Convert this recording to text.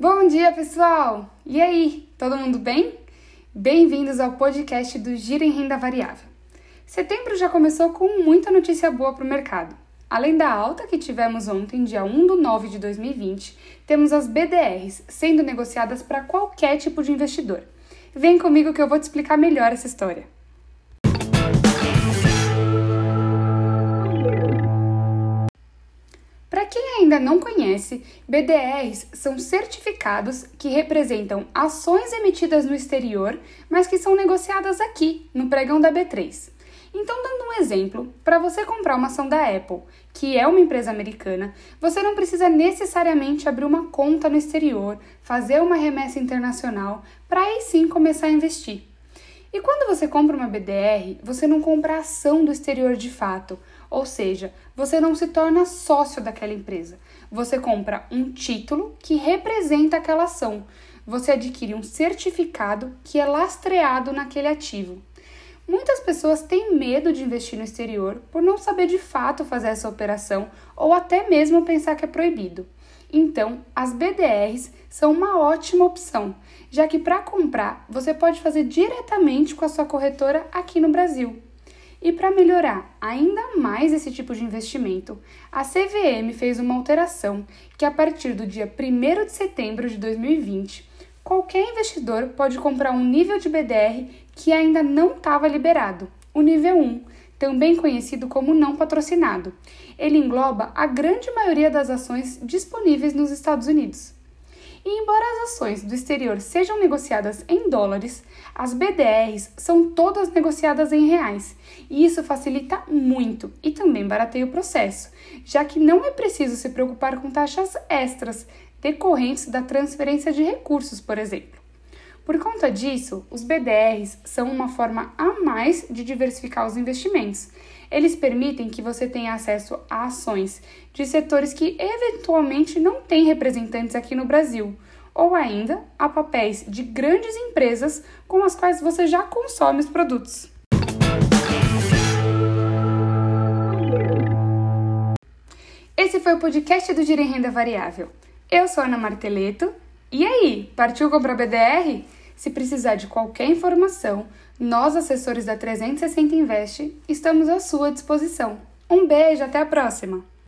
Bom dia, pessoal! E aí, todo mundo bem? Bem-vindos ao podcast do Gira em Renda Variável. Setembro já começou com muita notícia boa para o mercado. Além da alta que tivemos ontem, dia 1 de 9 de 2020, temos as BDRs sendo negociadas para qualquer tipo de investidor. Vem comigo que eu vou te explicar melhor essa história. Ainda não conhece, BDRs são certificados que representam ações emitidas no exterior, mas que são negociadas aqui, no pregão da B3. Então, dando um exemplo, para você comprar uma ação da Apple, que é uma empresa americana, você não precisa necessariamente abrir uma conta no exterior, fazer uma remessa internacional, para aí sim começar a investir. E quando você compra uma BDR, você não compra ação do exterior de fato, ou seja, você não se torna sócio daquela empresa. Você compra um título que representa aquela ação. Você adquire um certificado que é lastreado naquele ativo. Muitas pessoas têm medo de investir no exterior por não saber de fato fazer essa operação ou até mesmo pensar que é proibido. Então, as BDRs são uma ótima opção, já que para comprar você pode fazer diretamente com a sua corretora aqui no Brasil. E para melhorar ainda mais esse tipo de investimento, a CVM fez uma alteração que, a partir do dia 1 de setembro de 2020, qualquer investidor pode comprar um nível de BDR que ainda não estava liberado, o nível 1 também conhecido como não patrocinado. Ele engloba a grande maioria das ações disponíveis nos Estados Unidos. E embora as ações do exterior sejam negociadas em dólares, as BDRs são todas negociadas em reais, e isso facilita muito e também barateia o processo, já que não é preciso se preocupar com taxas extras decorrentes da transferência de recursos, por exemplo. Por conta disso, os BDRs são uma forma a mais de diversificar os investimentos. Eles permitem que você tenha acesso a ações de setores que eventualmente não têm representantes aqui no Brasil, ou ainda a papéis de grandes empresas com as quais você já consome os produtos. Esse foi o podcast do Gira em Renda Variável. Eu sou Ana Marteleto. E aí, partiu comprar BDR? Se precisar de qualquer informação, nós, assessores da 360 Invest, estamos à sua disposição. Um beijo, até a próxima!